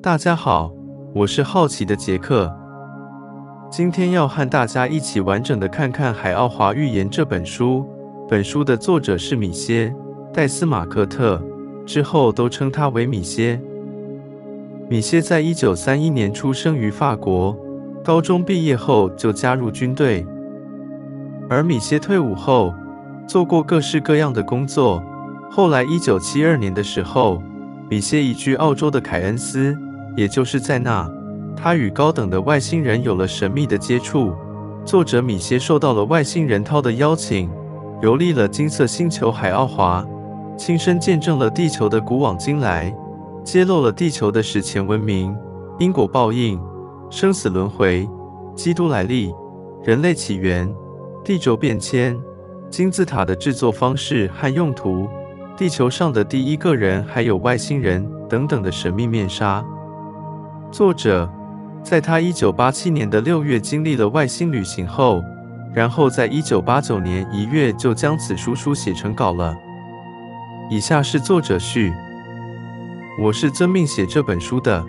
大家好，我是好奇的杰克。今天要和大家一起完整的看看《海奥华预言》这本书。本书的作者是米歇·戴斯马克特，之后都称他为米歇。米歇在一九三一年出生于法国，高中毕业后就加入军队。而米歇退伍后，做过各式各样的工作。后来一九七二年的时候，米歇移居澳洲的凯恩斯，也就是在那，他与高等的外星人有了神秘的接触。作者米歇受到了外星人涛的邀请，游历了金色星球海奥华，亲身见证了地球的古往今来。揭露了地球的史前文明、因果报应、生死轮回、基督来历、人类起源、地轴变迁、金字塔的制作方式和用途、地球上的第一个人还有外星人等等的神秘面纱。作者在他一九八七年的六月经历了外星旅行后，然后在一九八九年一月就将此书书写成稿了。以下是作者序。我是遵命写这本书的。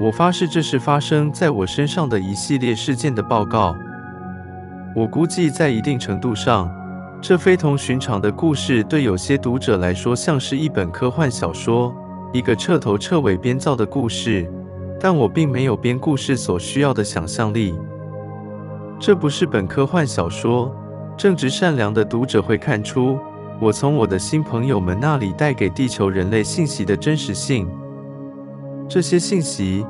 我发誓这是发生在我身上的一系列事件的报告。我估计在一定程度上，这非同寻常的故事对有些读者来说像是一本科幻小说，一个彻头彻尾编造的故事。但我并没有编故事所需要的想象力。这不是本科幻小说，正直善良的读者会看出。我从我的新朋友们那里带给地球人类信息的真实性。这些信息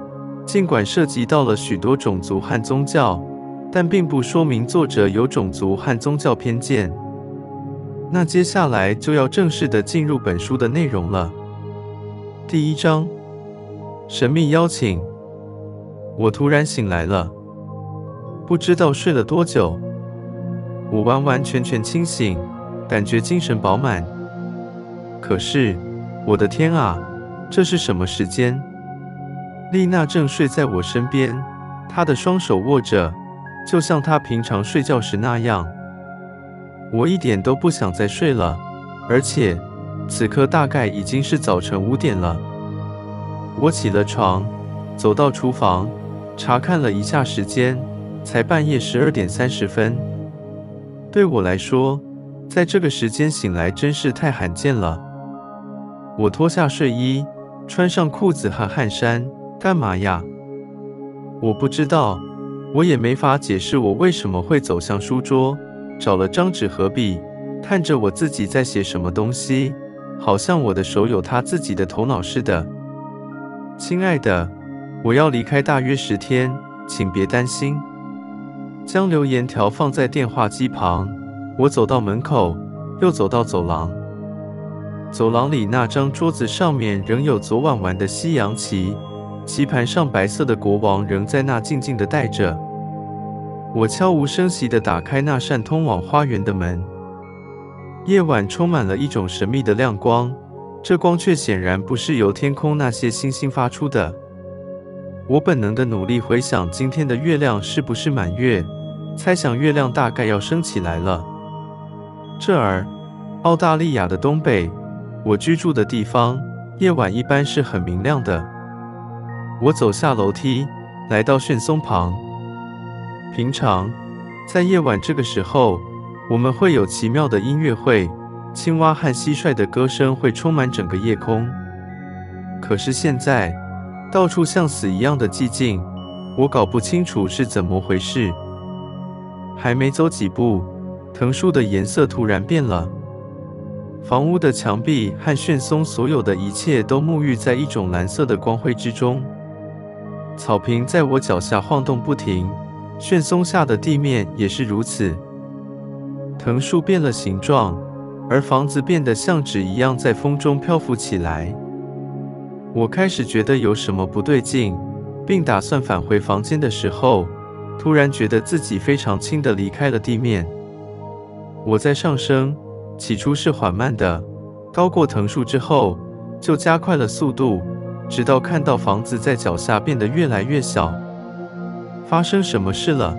尽管涉及到了许多种族和宗教，但并不说明作者有种族和宗教偏见。那接下来就要正式的进入本书的内容了。第一章：神秘邀请。我突然醒来了，不知道睡了多久，我完完全全清醒。感觉精神饱满，可是，我的天啊，这是什么时间？丽娜正睡在我身边，她的双手握着，就像她平常睡觉时那样。我一点都不想再睡了，而且，此刻大概已经是早晨五点了。我起了床，走到厨房，查看了一下时间，才半夜十二点三十分。对我来说，在这个时间醒来真是太罕见了。我脱下睡衣，穿上裤子和汗衫，干嘛呀？我不知道，我也没法解释我为什么会走向书桌，找了张纸和笔，看着我自己在写什么东西，好像我的手有他自己的头脑似的。亲爱的，我要离开大约十天，请别担心。将留言条放在电话机旁。我走到门口，又走到走廊。走廊里那张桌子上面仍有昨晚玩的西洋棋，棋盘上白色的国王仍在那静静地待着。我悄无声息地打开那扇通往花园的门。夜晚充满了一种神秘的亮光，这光却显然不是由天空那些星星发出的。我本能地努力回想今天的月亮是不是满月，猜想月亮大概要升起来了。这儿，澳大利亚的东北，我居住的地方，夜晚一般是很明亮的。我走下楼梯，来到旋松旁。平常，在夜晚这个时候，我们会有奇妙的音乐会，青蛙和蟋蟀的歌声会充满整个夜空。可是现在，到处像死一样的寂静，我搞不清楚是怎么回事。还没走几步。藤树的颜色突然变了，房屋的墙壁和旋松所有的一切都沐浴在一种蓝色的光辉之中。草坪在我脚下晃动不停，旋松下的地面也是如此。藤树变了形状，而房子变得像纸一样在风中漂浮起来。我开始觉得有什么不对劲，并打算返回房间的时候，突然觉得自己非常轻地离开了地面。我在上升，起初是缓慢的，高过藤树之后，就加快了速度，直到看到房子在脚下变得越来越小。发生什么事了？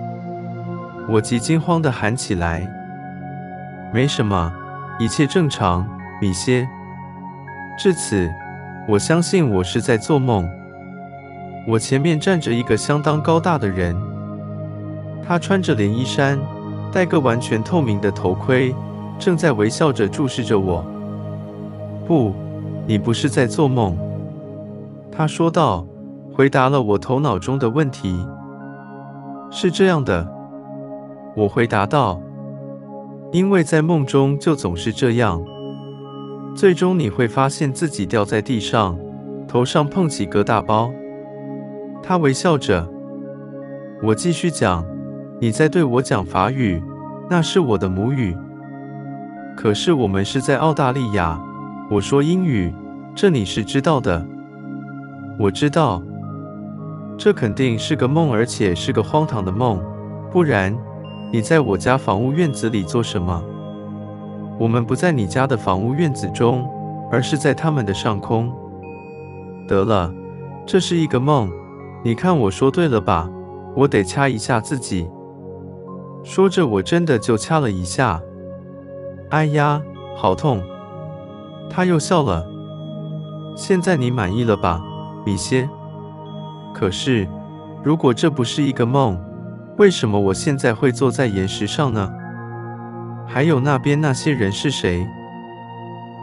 我急惊慌地喊起来。没什么，一切正常，米歇。至此，我相信我是在做梦。我前面站着一个相当高大的人，他穿着连衣衫，戴个完全透明的头盔，正在微笑着注视着我。不，你不是在做梦，他说道，回答了我头脑中的问题。是这样的，我回答道，因为在梦中就总是这样，最终你会发现自己掉在地上，头上碰起个大包。他微笑着，我继续讲：“你在对我讲法语，那是我的母语。可是我们是在澳大利亚，我说英语，这你是知道的。我知道，这肯定是个梦，而且是个荒唐的梦。不然，你在我家房屋院子里做什么？我们不在你家的房屋院子中，而是在他们的上空。得了，这是一个梦。”你看我说对了吧？我得掐一下自己。说着，我真的就掐了一下。哎呀，好痛！他又笑了。现在你满意了吧，米歇？可是，如果这不是一个梦，为什么我现在会坐在岩石上呢？还有那边那些人是谁？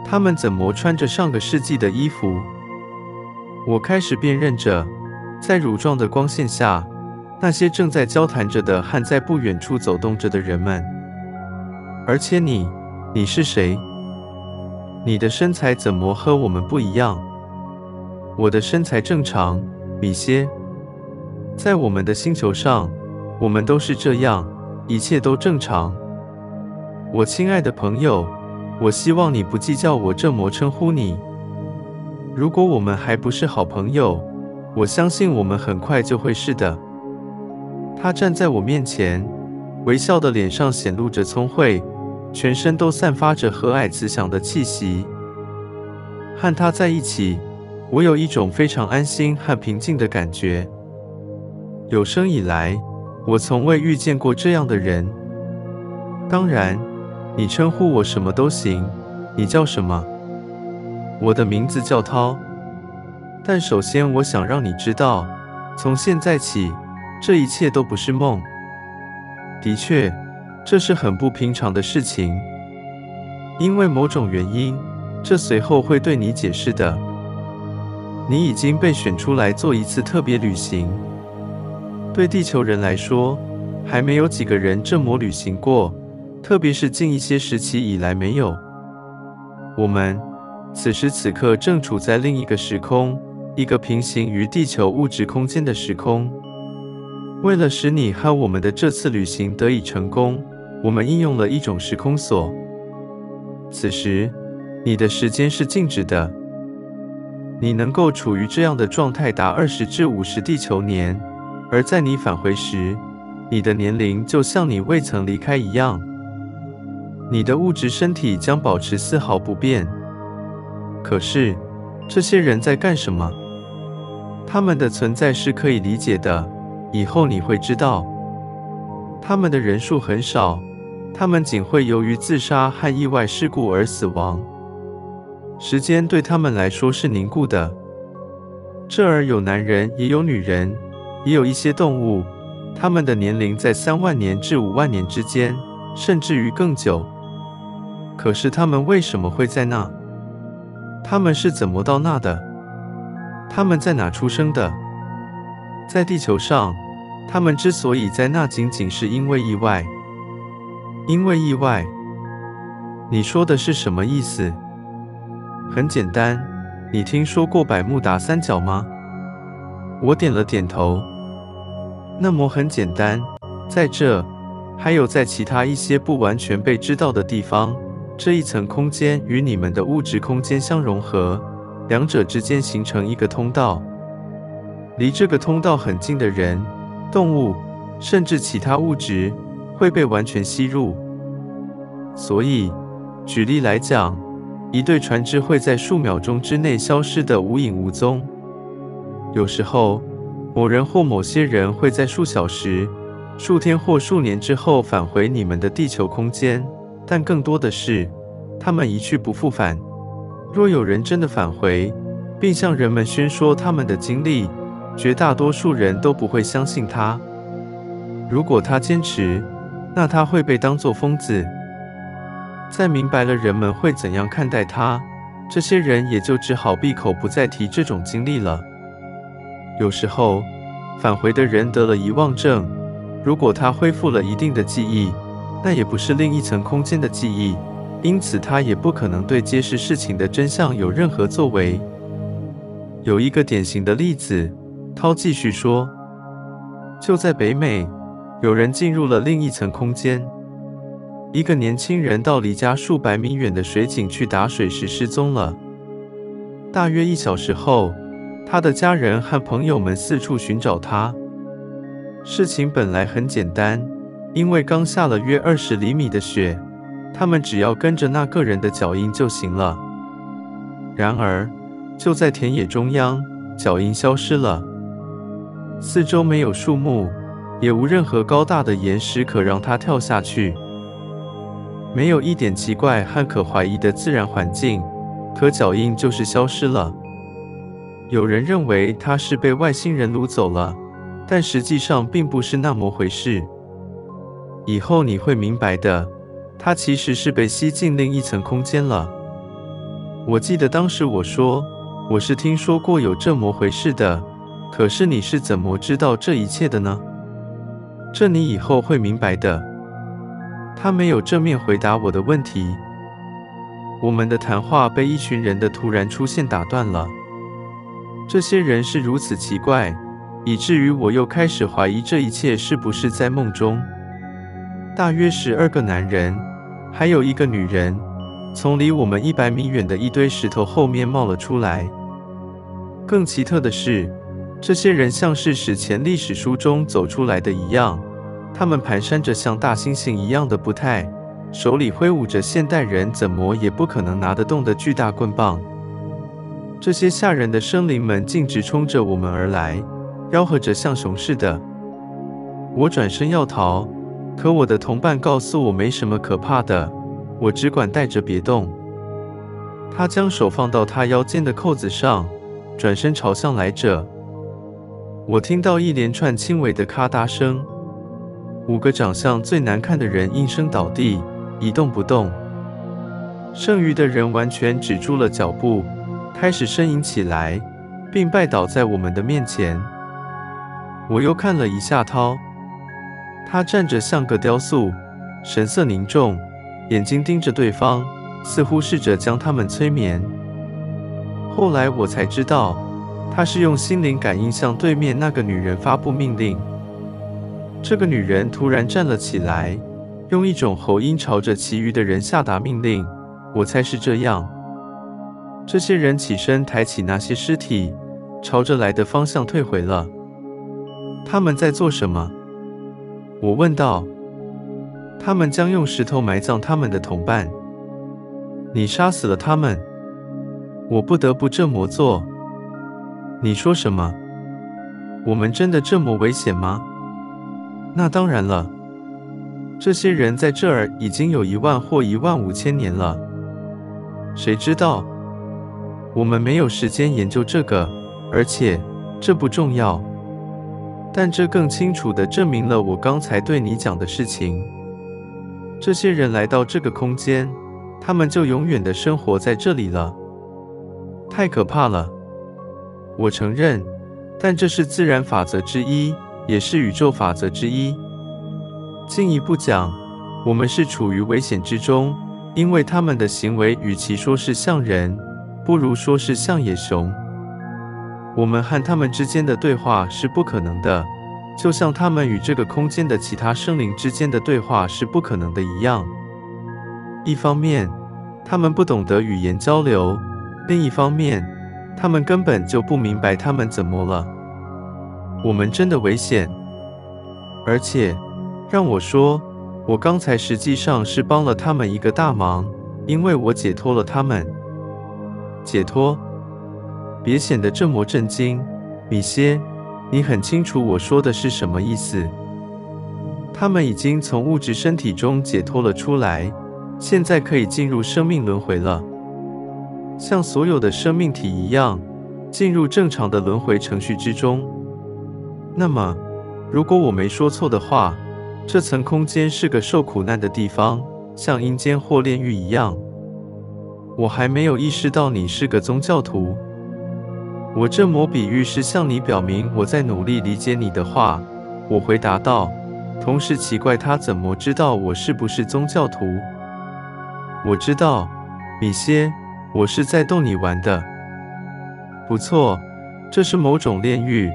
他们怎么穿着上个世纪的衣服？我开始辨认着。在乳状的光线下，那些正在交谈着的和在不远处走动着的人们。而且你，你是谁？你的身材怎么和我们不一样？我的身材正常，米歇。在我们的星球上，我们都是这样，一切都正常。我亲爱的朋友，我希望你不计较我这么称呼你。如果我们还不是好朋友，我相信我们很快就会是的。他站在我面前，微笑的脸上显露着聪慧，全身都散发着和蔼慈祥的气息。和他在一起，我有一种非常安心和平静的感觉。有生以来，我从未遇见过这样的人。当然，你称呼我什么都行。你叫什么？我的名字叫涛。但首先，我想让你知道，从现在起，这一切都不是梦。的确，这是很不平常的事情，因为某种原因，这随后会对你解释的。你已经被选出来做一次特别旅行。对地球人来说，还没有几个人这么旅行过，特别是近一些时期以来没有。我们此时此刻正处在另一个时空。一个平行于地球物质空间的时空。为了使你和我们的这次旅行得以成功，我们应用了一种时空锁。此时，你的时间是静止的。你能够处于这样的状态达二十至五十地球年，而在你返回时，你的年龄就像你未曾离开一样。你的物质身体将保持丝毫不变。可是，这些人在干什么？他们的存在是可以理解的，以后你会知道。他们的人数很少，他们仅会由于自杀和意外事故而死亡。时间对他们来说是凝固的。这儿有男人，也有女人，也有一些动物，它们的年龄在三万年至五万年之间，甚至于更久。可是它们为什么会在那？它们是怎么到那的？它们在哪出生的？在地球上，它们之所以在那，仅仅是因为意外。因为意外？你说的是什么意思？很简单，你听说过百慕达三角吗？我点了点头。那么很简单，在这，还有在其他一些不完全被知道的地方，这一层空间与你们的物质空间相融合。两者之间形成一个通道，离这个通道很近的人、动物，甚至其他物质会被完全吸入。所以，举例来讲，一对船只会在数秒钟之内消失得无影无踪。有时候，某人或某些人会在数小时、数天或数年之后返回你们的地球空间，但更多的是，他们一去不复返。若有人真的返回，并向人们宣说他们的经历，绝大多数人都不会相信他。如果他坚持，那他会被当作疯子。在明白了人们会怎样看待他，这些人也就只好闭口不再提这种经历了。有时候，返回的人得了遗忘症，如果他恢复了一定的记忆，那也不是另一层空间的记忆，因此他也不可能对揭示事情的真相有任何作为。有一个典型的例子，涛继续说，就在北美，有人进入了另一层空间。一个年轻人到离家数百米远的水井去打水时失踪了。大约一小时后，他的家人和朋友们四处寻找他。事情本来很简单，因为刚下了约二十厘米的雪，他们只要跟着那个人的脚印就行了。然而，就在田野中央，脚印消失了，四周没有树木，也无任何高大的岩石可让他跳下去。没有一点奇怪和可怀疑的自然环境，可脚印就是消失了。有人认为他是被外星人掳走了，但实际上并不是那么回事。以后你会明白的，他其实是被吸进另一层空间了。我记得当时我说，我是听说过有这么回事的，可是你是怎么知道这一切的呢？这你以后会明白的。他没有正面回答我的问题。我们的谈话被一群人的突然出现打断了。这些人是如此奇怪，以至于我又开始怀疑这一切是不是在梦中。大约十二个男人，还有一个女人，从离我们一百米远的一堆石头后面冒了出来。更奇特的是，这些人像是史前历史书中走出来的一样。他们蹒跚着像大猩猩一样的步态，手里挥舞着现代人怎么也不可能拿得动的巨大棍棒。这些吓人的生灵们径直冲着我们而来，吆喝着像熊似的。我转身要逃，可我的同伴告诉我没什么可怕的，我只管带着别动。他将手放到他腰间的扣子上，转身朝向来者。我听到一连串轻微的咔嗒声。五个长相最难看的人应声倒地，一动不动。剩余的人完全止住了脚步，开始呻吟起来，并拜倒在我们的面前。我又看了一下涛，他站着像个雕塑，神色凝重，眼睛盯着对方，似乎试着将他们催眠。后来我才知道，他是用心灵感应向对面那个女人发布命令。这个女人突然站了起来，用一种喉音朝着其余的人下达命令。我猜是这样。这些人起身，抬起那些尸体，朝着来的方向退回了。他们在做什么？我问道。他们将用石头埋葬他们的同伴。你杀死了他们？我不得不这么做。你说什么？我们真的这么危险吗？那当然了，这些人在这儿已经有一万或一万五千年了。谁知道？我们没有时间研究这个，而且这不重要。但这更清楚地证明了我刚才对你讲的事情。这些人来到这个空间，他们就永远地生活在这里了。太可怕了。我承认，但这是自然法则之一。也是宇宙法则之一。进一步讲，我们是处于危险之中，因为他们的行为与其说是像人，不如说是像野熊。我们和他们之间的对话是不可能的，就像他们与这个空间的其他生灵之间的对话是不可能的一样。一方面，他们不懂得语言交流；另一方面，他们根本就不明白他们怎么了。我们真的危险，而且，让我说，我刚才实际上是帮了他们一个大忙，因为我解脱了他们。解脱？别显得这么震惊，米歇，你很清楚我说的是什么意思。他们已经从物质身体中解脱了出来，现在可以进入生命轮回了，像所有的生命体一样，进入正常的轮回程序之中。那么，如果我没说错的话，这层空间是个受苦难的地方，像阴间或炼狱一样。我还没有意识到你是个宗教徒。我这么比喻是向你表明我在努力理解你的话。我回答道，同时奇怪他怎么知道我是不是宗教徒。我知道，米歇，我是在逗你玩的。不错，这是某种炼狱，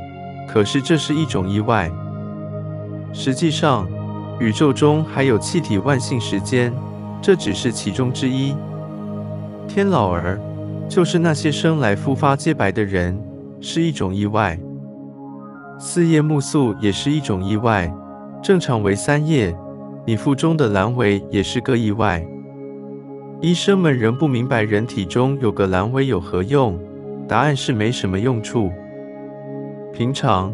可是这是一种意外。实际上，宇宙中还有气体万幸时间，这只是其中之一。天老儿，就是那些生来肤发皆白的人，是一种意外。四叶木素也是一种意外，正常为三叶。你腹中的阑尾也是个意外。医生们仍不明白人体中有个阑尾有何用，答案是没什么用处。平常，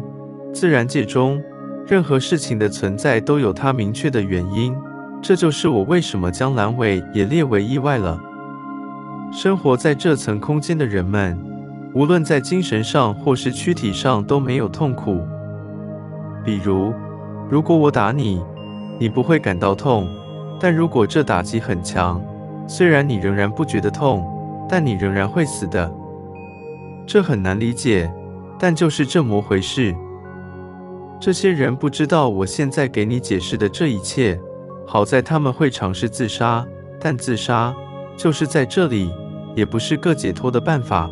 自然界中任何事情的存在都有它明确的原因，这就是我为什么将阑尾也列为意外了。生活在这层空间的人们，无论在精神上或是躯体上都没有痛苦。比如，如果我打你，你不会感到痛；但如果这打击很强，虽然你仍然不觉得痛，但你仍然会死的。这很难理解，但就是这么回事。这些人不知道我现在给你解释的这一切。好在他们会尝试自杀，但自杀。就是在这里，也不是个解脱的办法。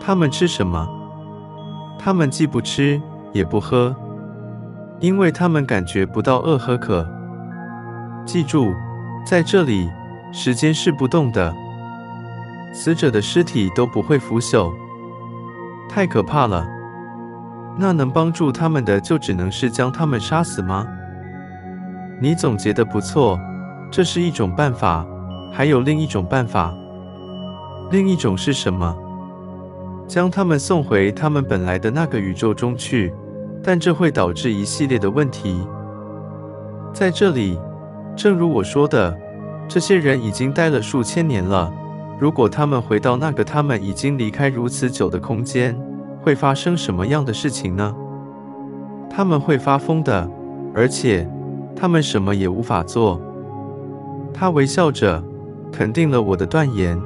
他们吃什么？他们既不吃，也不喝，因为他们感觉不到饿和渴。记住，在这里，时间是不动的，死者的尸体都不会腐朽。太可怕了！那能帮助他们的，就只能是将他们杀死吗？你总结得不错，这是一种办法。还有另一种办法，另一种是什么？将他们送回他们本来的那个宇宙中去，但这会导致一系列的问题。在这里，正如我说的，这些人已经待了数千年了。如果他们回到那个他们已经离开如此久的空间，会发生什么样的事情呢？他们会发疯的，而且他们什么也无法做。他微笑着。肯定了我的断言。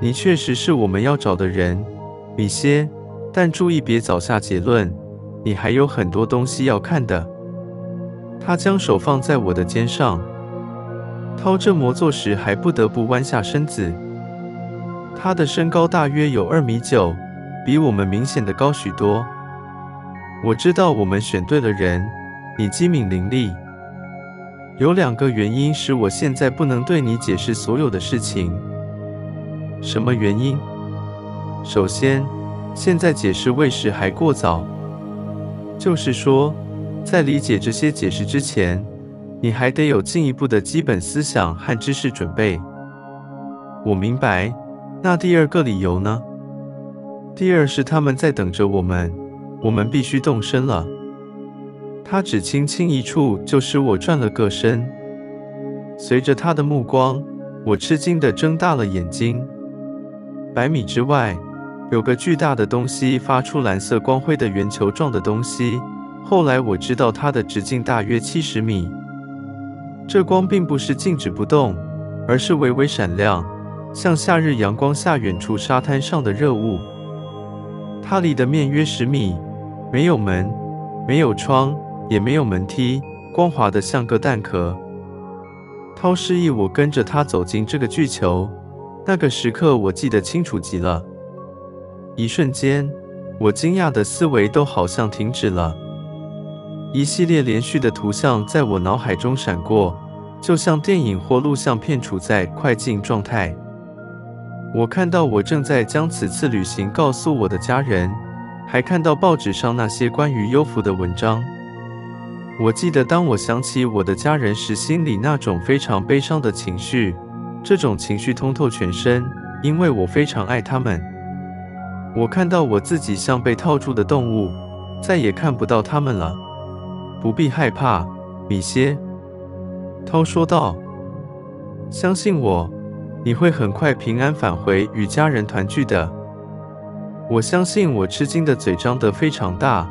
你确实是我们要找的人，米歇。但注意别早下结论，你还有很多东西要看的。他将手放在我的肩上，掏这么做时还不得不弯下身子。他的身高大约有二米九，比我们明显的高许多。我知道我们选对了人，你机敏伶俐。有两个原因使我现在不能对你解释所有的事情。什么原因？首先，现在解释为时还过早。就是说，在理解这些解释之前，你还得有进一步的基本思想和知识准备。我明白。那第二个理由呢？第二是他们在等着我们，我们必须动身了。他只轻轻一触，就使我转了个身。随着他的目光，我吃惊地睁大了眼睛。百米之外，有个巨大的东西发出蓝色光辉的圆球状的东西。后来我知道它的直径大约七十米。这光并不是静止不动，而是微微闪亮，像夏日阳光下远处沙滩上的热雾。它离的面约十米，没有门，没有窗。也没有门梯，光滑的像个蛋壳。涛示意我跟着他走进这个巨球，那个时刻我记得清楚极了。一瞬间，我惊讶的思维都好像停止了。一系列连续的图像在我脑海中闪过，就像电影或录像片处在快进状态。我看到我正在将此次旅行告诉我的家人，还看到报纸上那些关于幽浮的文章。我记得，当我想起我的家人时，心里那种非常悲伤的情绪，这种情绪通透全身，因为我非常爱他们。我看到我自己像被套住的动物，再也看不到他们了。不必害怕，米歇，涛说道。相信我，你会很快平安返回与家人团聚的。我相信。我吃惊的嘴张得非常大。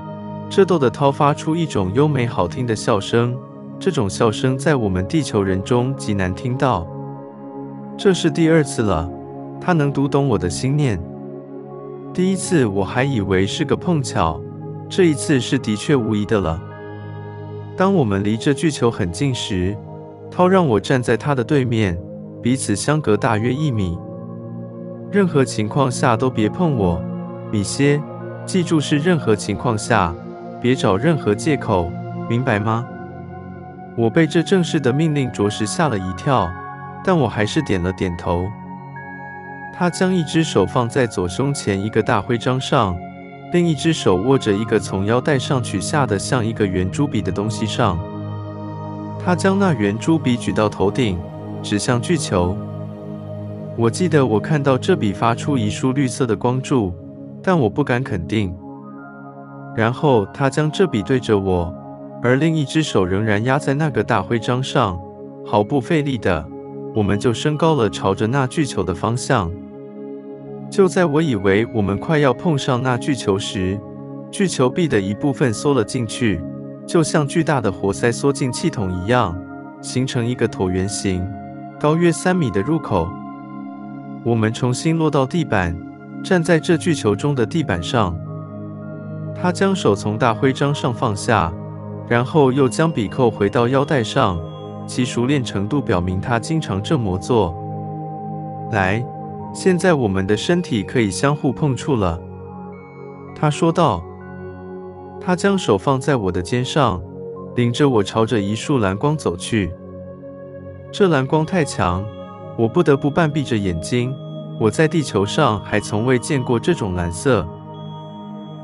这逗得涛发出一种优美好听的笑声。这种笑声在我们地球人中极难听到。这是第二次了，他能读懂我的心念。第一次我还以为是个碰巧，这一次是的确无疑的了。当我们离这巨球很近时，涛让我站在他的对面，彼此相隔大约一米。任何情况下都别碰我，米歇。记住，是任何情况下，别找任何借口，明白吗？我被这正式的命令着实吓了一跳，但我还是点了点头。他将一只手放在左胸前一个大徽章上，另一只手握着一个从腰带上取下的像一个圆珠笔的东西上。他将那圆珠笔举到头顶，指向巨球。我记得我看到这笔发出一束绿色的光柱，但我不敢肯定。然后他将这笔对着我。而另一只手仍然压在那个大徽章上，毫不费力的，我们就升高了，朝着那巨球的方向。就在我以为我们快要碰上那巨球时，巨球壁的一部分缩了进去，就像巨大的活塞缩进气筒一样，形成一个椭圆形、高约三米的入口。我们重新落到地板，站在这巨球中的地板上。他将手从大徽章上放下。然后又将笔扣回到腰带上，其熟练程度表明他经常这么做。来，现在我们的身体可以相互碰触了，他说道。他将手放在我的肩上，领着我朝着一束蓝光走去。这蓝光太强，我不得不半闭着眼睛。我在地球上还从未见过这种蓝色。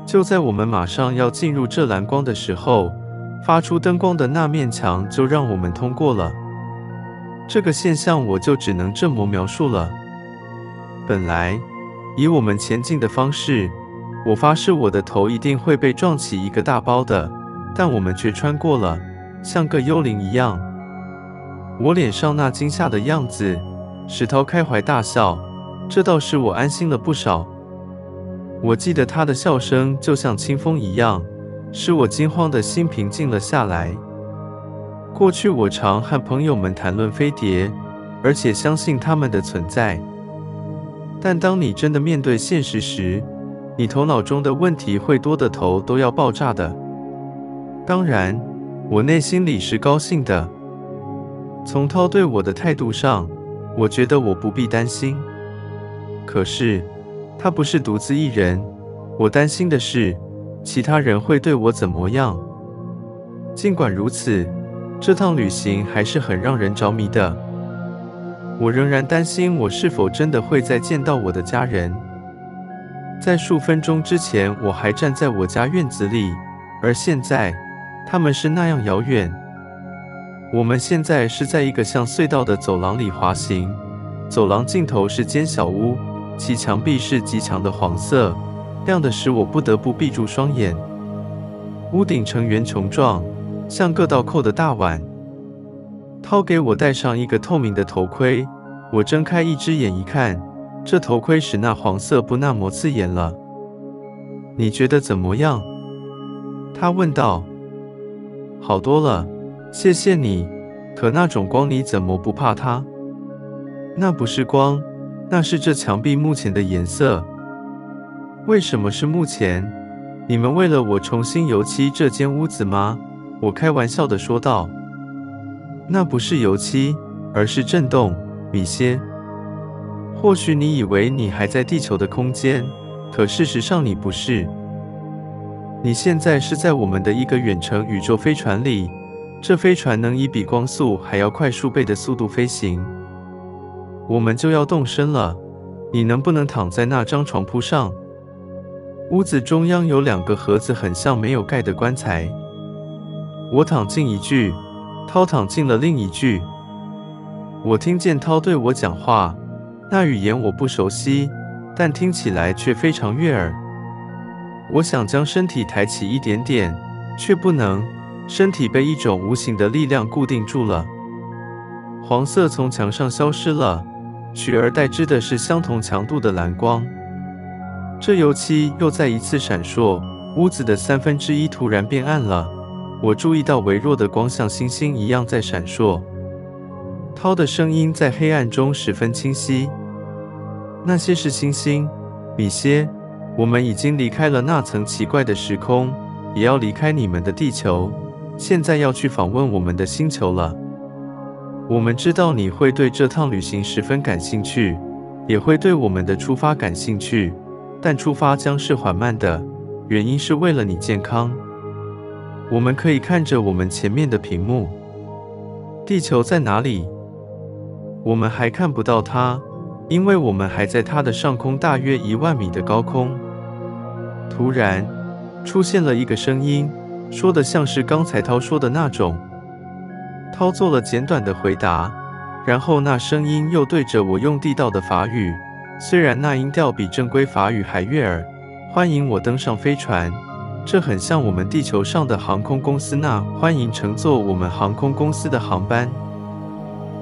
就在我们马上要进入这蓝光的时候，发出灯光的那面墙就让我们通过了。这个现象我就只能这么描述了。本来，以我们前进的方式，我发誓我的头一定会被撞起一个大包的，但我们却穿过了，像个幽灵一样。我脸上那惊吓的样子，使涛开怀大笑，这倒使我安心了不少。我记得他的笑声就像清风一样。使我惊慌的心平静了下来。过去我常和朋友们谈论飞碟，而且相信他们的存在。但当你真的面对现实时，你头脑中的问题会多得头都要爆炸的。当然，我内心里是高兴的。从涛对我的态度上，我觉得我不必担心。可是，他不是独自一人。我担心的是。其他人会对我怎么样？尽管如此，这趟旅行还是很让人着迷的。我仍然担心我是否真的会再见到我的家人。在数分钟之前，我还站在我家院子里，而现在，他们是那样遥远。我们现在是在一个像隧道的走廊里滑行，走廊尽头是间小屋，其墙壁是极强的黄色。亮的使我不得不闭住双眼。屋顶呈圆穹状，像个倒扣的大碗。涛给我戴上一个透明的头盔，我睁开一只眼一看，这头盔使那黄色不那么刺眼了。你觉得怎么样？他问道。好多了，谢谢你。可那种光你怎么不怕它？那不是光，那是这墙壁目前的颜色。为什么是目前？你们为了我重新油漆这间屋子吗？我开玩笑地说道。那不是油漆，而是震动，米歇。或许你以为你还在地球的空间，可事实上你不是。你现在是在我们的一个远程宇宙飞船里，这飞船能以比光速还要快数倍的速度飞行。我们就要动身了，你能不能躺在那张床铺上？屋子中央有两个盒子，很像没有盖的棺材。我躺进一具，涛躺进了另一具。我听见涛对我讲话，那语言我不熟悉，但听起来却非常悦耳。我想将身体抬起一点点，却不能，身体被一种无形的力量固定住了。黄色从墙上消失了，取而代之的是相同强度的蓝光。这油漆又再一次闪烁，屋子的三分之一突然变暗了，我注意到微弱的光像星星一样在闪烁。涛的声音在黑暗中十分清晰。那些是星星，米歇。我们已经离开了那层奇怪的时空，也要离开你们的地球。现在要去访问我们的星球了。我们知道你会对这趟旅行十分感兴趣，也会对我们的出发感兴趣。但出发将是缓慢的，原因是为了你健康。我们可以看着我们前面的屏幕。地球在哪里？我们还看不到它，因为我们还在它的上空大约一万米的高空。突然，出现了一个声音，说的像是刚才涛说的那种。涛做了简短的回答，然后那声音又对着我用地道的法语，虽然那音调比正规法语还悦耳。欢迎我登上飞船，这很像我们地球上的航空公司那欢迎乘坐我们航空公司的航班。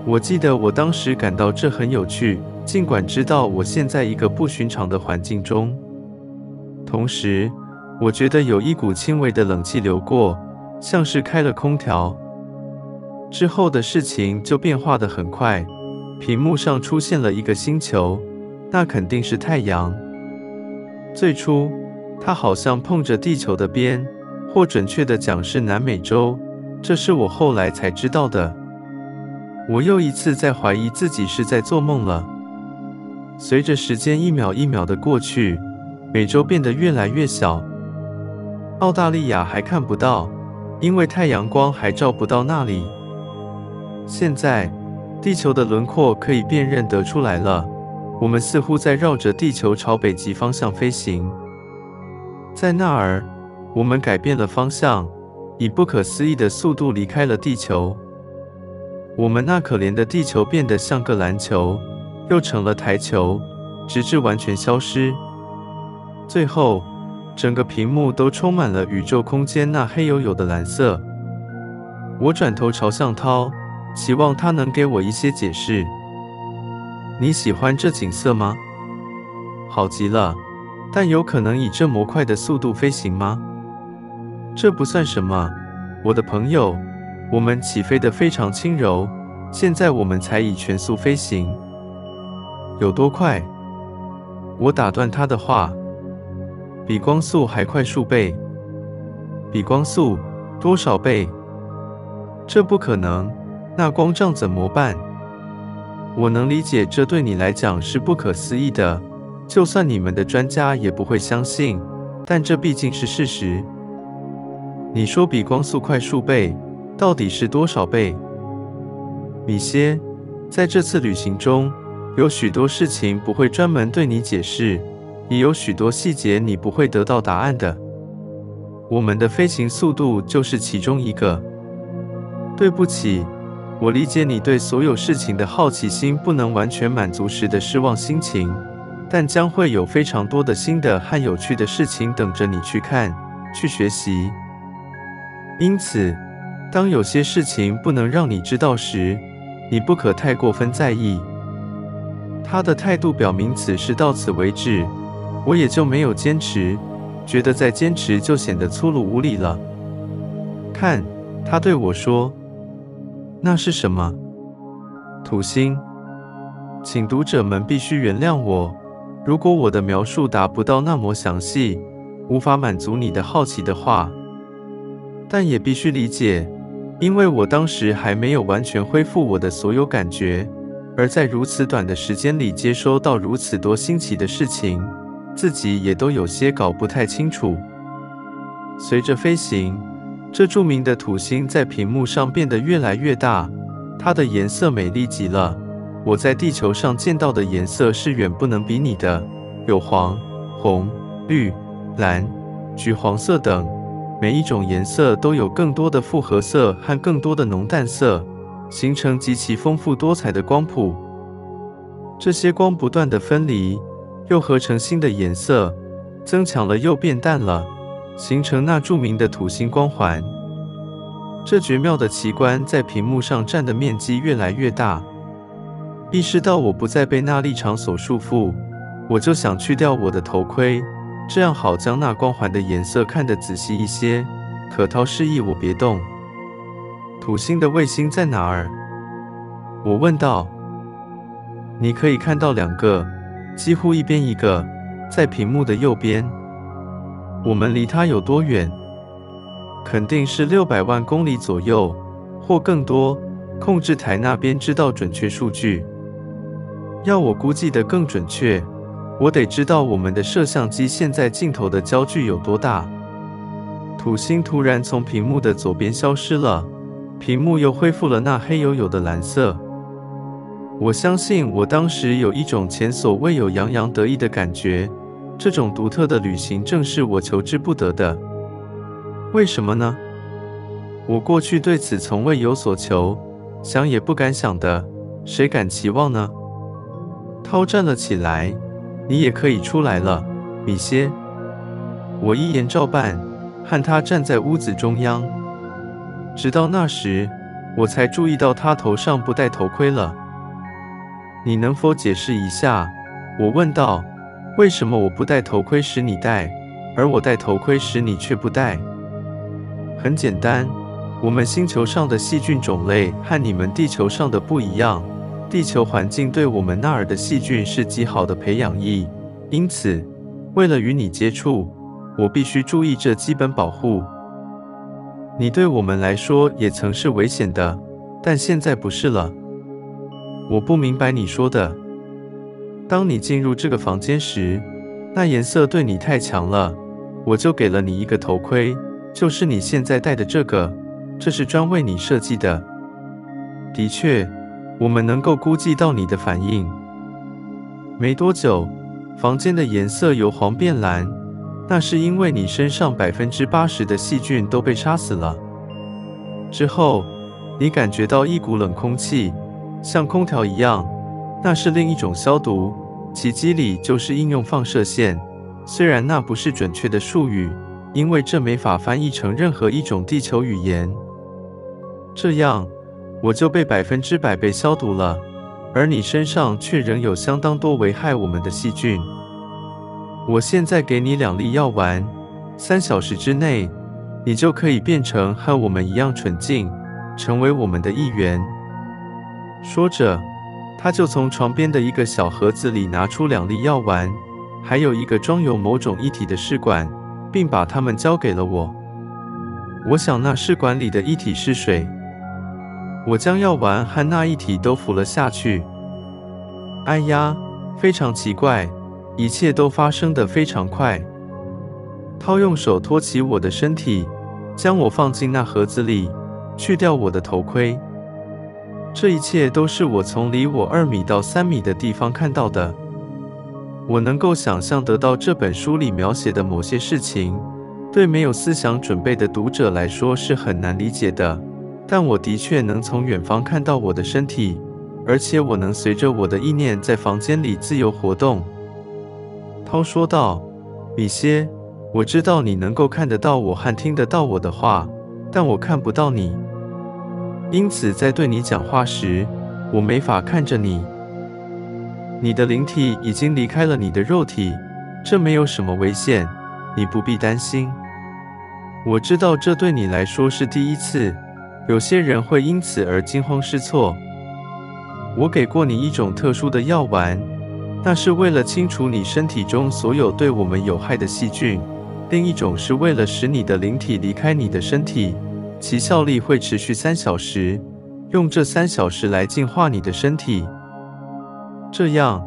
我记得我当时感到这很有趣，尽管知道我现在一个不寻常的环境中。同时，我觉得有一股轻微的冷气流过，像是开了空调。之后的事情就变化得很快，屏幕上出现了一个星球，那肯定是太阳。最初，它好像碰着地球的边，或准确的讲是南美洲，这是我后来才知道的。我又一次在怀疑自己是在做梦了。随着时间一秒一秒的过去。美洲变得越来越小，澳大利亚还看不到，因为太阳光还照不到那里。现在，地球的轮廓可以辨认得出来了。我们似乎在绕着地球朝北极方向飞行。在那儿，我们改变了方向，以不可思议的速度离开了地球。我们那可怜的地球变得像个篮球，又成了台球，直至完全消失。最后，整个屏幕都充满了宇宙空间那黑黝黝的蓝色。我转头朝向涛，希望他能给我一些解释。你喜欢这景色吗？好极了，但有可能以这模块的速度飞行吗？这不算什么，我的朋友。我们起飞得非常轻柔，现在我们才以全速飞行。有多快？我打断他的话。比光速还快数倍，比光速多少倍？这不可能，那光杖怎么办？我能理解这对你来讲是不可思议的，就算你们的专家也不会相信，但这毕竟是事实。你说比光速快数倍，到底是多少倍？米歇，在这次旅行中，有许多事情不会专门对你解释。也有许多细节你不会得到答案的。我们的飞行速度就是其中一个。对不起，我理解你对所有事情的好奇心不能完全满足时的失望心情，但将会有非常多的新的和有趣的事情等着你去看、去学习。因此，当有些事情不能让你知道时，你不可太过分在意。他的态度表明此事到此为止。我也就没有坚持，觉得再坚持就显得粗鲁无礼了。看，他对我说：“那是什么？土星。”请读者们必须原谅我，如果我的描述达不到那么详细，无法满足你的好奇的话。但也必须理解，因为我当时还没有完全恢复我的所有感觉，而在如此短的时间里接收到如此多新奇的事情。自己也都有些搞不太清楚。随着飞行，这著名的土星在屏幕上变得越来越大，它的颜色美丽极了。我在地球上见到的颜色是远不能比拟的，有黄、红、绿、蓝、橘黄色等，每一种颜色都有更多的复合色和更多的浓淡色，形成极其丰富多彩的光谱。这些光不断的分离。又合成新的颜色，增强了又变淡了，形成那著名的土星光环。这绝妙的奇观在屏幕上占的面积越来越大。意识到我不再被那立场所束缚，我就想去掉我的头盔，这样好将那光环的颜色看得仔细一些。可涛示意我别动。土星的卫星在哪儿？我问道。你可以看到两个，几乎一边一个，在屏幕的右边。我们离它有多远？肯定是六百万公里左右，或更多。控制台那边知道准确数据。要我估计得更准确，我得知道我们的摄像机现在镜头的焦距有多大。土星突然从屏幕的左边消失了，屏幕又恢复了那黑黝黝的蓝色。我相信我当时有一种前所未有洋洋得意的感觉，这种独特的旅行正是我求之不得的。为什么呢？我过去对此从未有所求，想也不敢想的，谁敢期望呢？涛站了起来，你也可以出来了，米歇。我一言照办，和他站在屋子中央。直到那时，我才注意到他头上不戴头盔了。你能否解释一下？我问道。为什么我不戴头盔时你戴，而我戴头盔时你却不戴？很简单，我们星球上的细菌种类和你们地球上的不一样。地球环境对我们那儿的细菌是极好的培养液，因此，为了与你接触，我必须注意这基本保护。你对我们来说也曾是危险的，但现在不是了。我不明白你说的。当你进入这个房间时，那颜色对你太强了，我就给了你一个头盔，就是你现在戴的这个，这是专为你设计的。的确。我们能够估计到你的反应。没多久，房间的颜色由黄变蓝，那是因为你身上百分之八十的细菌都被杀死了。之后，你感觉到一股冷空气，像空调一样，那是另一种消毒，其机理就是应用放射线。虽然那不是准确的术语，因为这没法翻译成任何一种地球语言。这样。我就被百分之百被消毒了，而你身上却仍有相当多危害我们的细菌。我现在给你两粒药丸，三小时之内，你就可以变成和我们一样纯净，成为我们的一员。说着，他就从床边的一个小盒子里拿出两粒药丸，还有一个装有某种液体的试管，并把它们交给了我。我想那试管里的液体是水。我将药丸和那液体都服了下去。哎呀，非常奇怪，一切都发生得非常快。涛用手托起我的身体，将我放进那盒子里，去掉我的头盔。这一切都是我从离我二米到三米的地方看到的。我能够想象得到这本书里描写的某些事情，对没有思想准备的读者来说是很难理解的。但我的确能从远方看到我的身体，而且我能随着我的意念在房间里自由活动。涛说道：“米歇，我知道你能够看得到我和听得到我的话，但我看不到你。因此，在对你讲话时，我没法看着你。你的灵体已经离开了你的肉体，这没有什么危险，你不必担心。我知道这对你来说是第一次。”有些人会因此而惊慌失措。我给过你一种特殊的药丸，那是为了清除你身体中所有对我们有害的细菌；另一种是为了使你的灵体离开你的身体，其效力会持续三小时，用这三小时来净化你的身体。这样，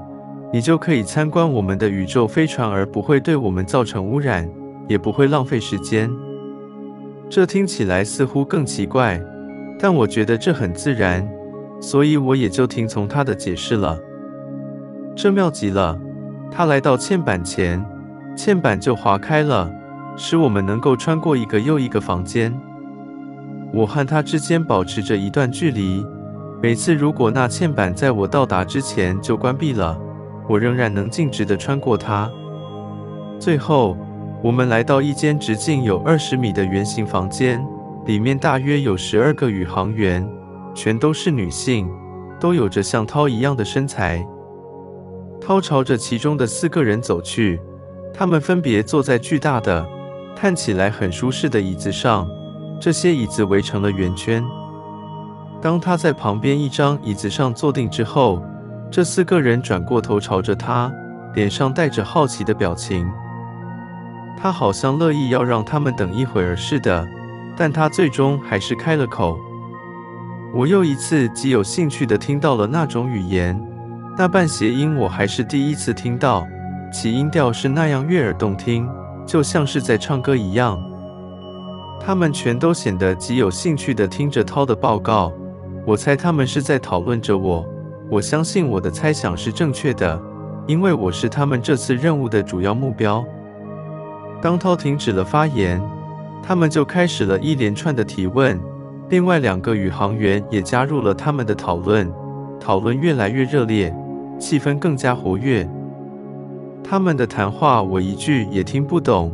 你就可以参观我们的宇宙飞船，而不会对我们造成污染，也不会浪费时间。这听起来似乎更奇怪，但我觉得这很自然，所以我也就听从他的解释了。这妙极了！他来到嵌板前，嵌板就划开了，使我们能够穿过一个又一个房间。我和他之间保持着一段距离，每次如果那嵌板在我到达之前就关闭了，我仍然能径直地穿过它。最后。我们来到一间直径有二十米的圆形房间，里面大约有十二个宇航员，全都是女性，都有着像涛一样的身材。涛朝着其中的四个人走去，他们分别坐在巨大的、看起来很舒适的椅子上，这些椅子围成了圆圈。当他在旁边一张椅子上坐定之后，这四个人转过头朝着他，脸上带着好奇的表情。他好像乐意要让他们等一会儿似的，但他最终还是开了口。我又一次极有兴趣地听到了那种语言，那半谐音我还是第一次听到，其音调是那样悦耳动听，就像是在唱歌一样。他们全都显得极有兴趣地听着涛的报告。我猜他们是在讨论着我。我相信我的猜想是正确的，因为我是他们这次任务的主要目标。当涛停止了发言，他们就开始了一连串的提问。另外两个宇航员也加入了他们的讨论，讨论越来越热烈，气氛更加活跃。他们的谈话我一句也听不懂。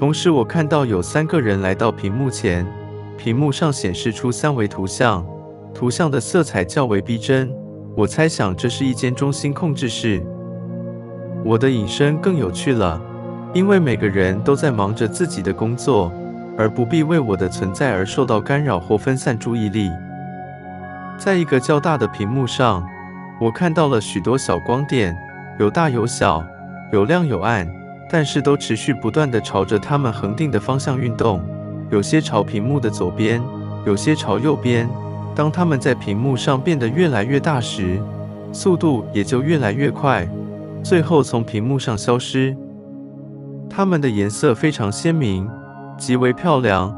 同时，我看到有三个人来到屏幕前，屏幕上显示出三维图像，图像的色彩较为逼真。我猜想这是一间中心控制室。我的隐身更有趣了。因为每个人都在忙着自己的工作，而不必为我的存在而受到干扰或分散注意力。在一个较大的屏幕上，我看到了许多小光点，有大有小，有亮有暗，但是都持续不断地朝着它们恒定的方向运动。有些朝屏幕的左边，有些朝右边。当它们在屏幕上变得越来越大时，速度也就越来越快，最后从屏幕上消失。它们的颜色非常鲜明，极为漂亮，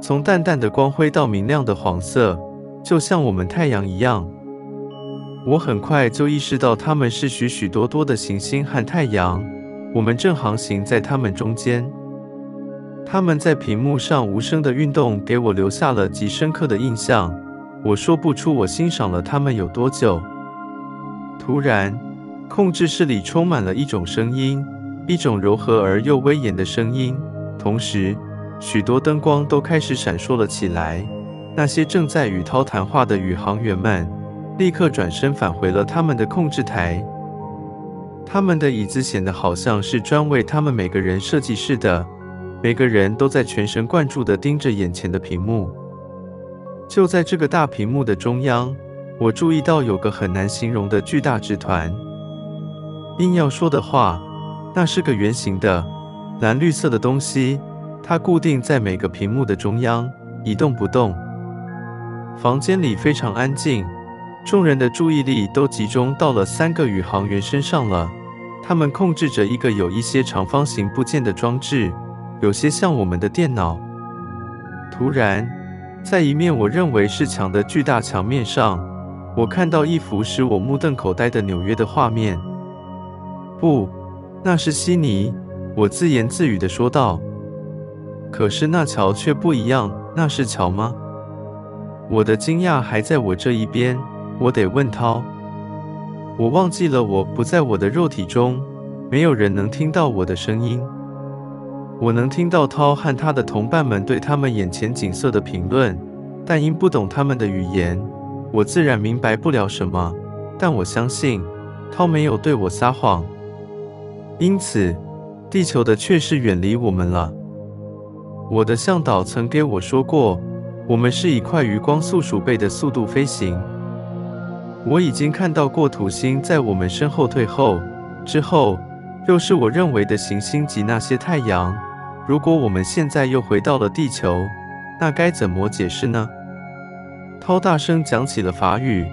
从淡淡的光辉到明亮的黄色，就像我们太阳一样。我很快就意识到它们是许许多多的行星和太阳，我们正航行在它们中间。它们在屏幕上无声的运动，给我留下了极深刻的印象。我说不出我欣赏了它们有多久。突然，控制室里充满了一种声音。一种柔和而又威严的声音，同时许多灯光都开始闪烁了起来。那些正在与涛谈话的宇航员们立刻转身返回了他们的控制台。他们的椅子显得好像是专为他们每个人设计似的，每个人都在全神贯注地盯着眼前的屏幕。就在这个大屏幕的中央，我注意到有个很难形容的巨大纸团。硬要说的话，那是个圆形的蓝绿色的东西，它固定在每个屏幕的中央，一动不动。房间里非常安静，众人的注意力都集中到了三个宇航员身上了。他们控制着一个有一些长方形部件的装置，有些像我们的电脑。突然，在一面我认为是墙的巨大墙面上，我看到一幅使我目瞪口呆的纽约的画面。不。那是悉尼，我自言自语地说道。可是那桥却不一样，那是桥吗？我的惊讶还在我这一边，我得问涛。我忘记了，我不在我的肉体中，没有人能听到我的声音。我能听到涛和他的同伴们对他们眼前景色的评论，但因不懂他们的语言，我自然明白不了什么。但我相信，涛没有对我撒谎。因此，地球的确是远离我们了。我的向导曾给我说过，我们是以快于光速数倍的速度飞行。我已经看到过土星在我们身后退后，之后又是我认为的行星及那些太阳。如果我们现在又回到了地球，那该怎么解释呢？涛大声讲起了法语，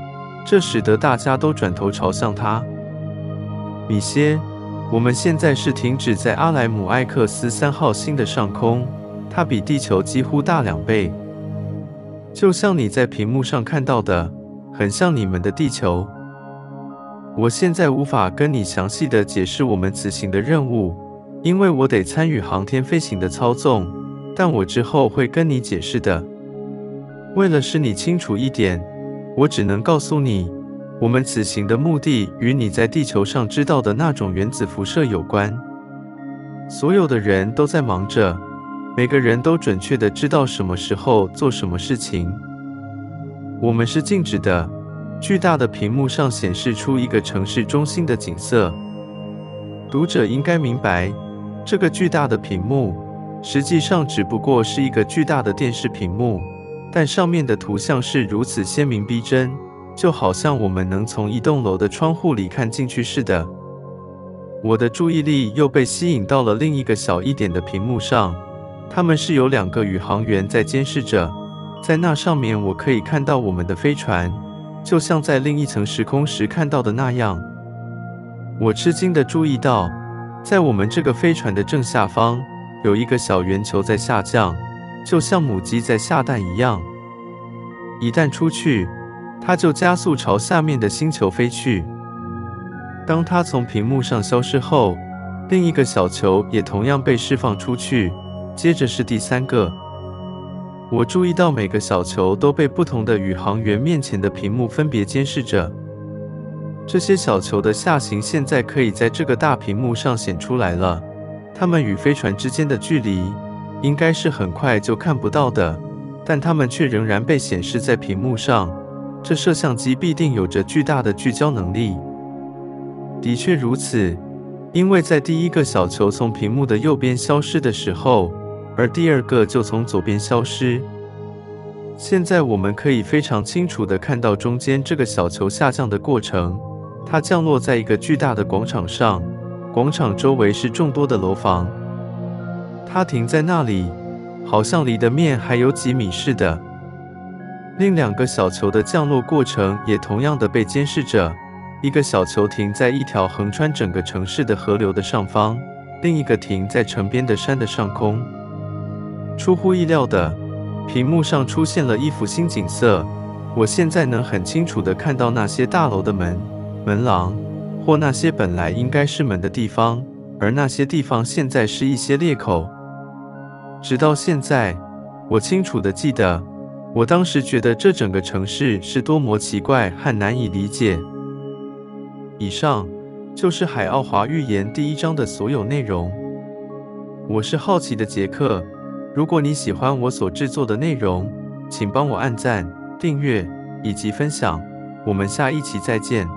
这使得大家都转头朝向他。米歇。我们现在是停止在阿莱姆艾克斯三号星的上空，它比地球几乎大两倍，就像你在屏幕上看到的，很像你们的地球。我现在无法跟你详细的解释我们此行的任务，因为我得参与航天飞行的操纵，但我之后会跟你解释的。为了使你清楚一点，我只能告诉你。我们此行的目的与你在地球上知道的那种原子辐射有关。所有的人都在忙着，每个人都准确的知道什么时候做什么事情。我们是静止的，巨大的屏幕上显示出一个城市中心的景色。读者应该明白，这个巨大的屏幕实际上只不过是一个巨大的电视屏幕，但上面的图像是如此鲜明逼真，就好像我们能从一栋楼的窗户里看进去似的。我的注意力又被吸引到了另一个小一点的屏幕上，他们是有两个宇航员在监视着，在那上面我可以看到我们的飞船，就像在另一层时空时看到的那样。我吃惊地注意到，在我们这个飞船的正下方有一个小圆球在下降，就像母鸡在下蛋一样。一旦出去，它就加速朝下面的星球飞去。当它从屏幕上消失后，另一个小球也同样被释放出去。接着是第三个。我注意到每个小球都被不同的宇航员面前的屏幕分别监视着。这些小球的下行现在可以在这个大屏幕上显出来了。它们与飞船之间的距离应该是很快就看不到的，但它们却仍然被显示在屏幕上。这摄像机必定有着巨大的聚焦能力。的确如此，因为在第一个小球从屏幕的右边消失的时候，而第二个就从左边消失。现在我们可以非常清楚地看到中间这个小球下降的过程。它降落在一个巨大的广场上，广场周围是众多的楼房。它停在那里，好像离的面还有几米似的。另两个小球的降落过程也同样的被监视着。一个小球停在一条横穿整个城市的河流的上方，另一个停在城边的山的上空。出乎意料的，屏幕上出现了一幅新景色。我现在能很清楚地看到那些大楼的门、门廊，或那些本来应该是门的地方，而那些地方现在是一些裂口。直到现在，我清楚地记得，我当时觉得这整个城市是多么奇怪和难以理解。以上就是《海奥华预言》第一章的所有内容。我是好奇的杰克。如果你喜欢我所制作的内容，请帮我按赞、订阅以及分享。我们下一期再见。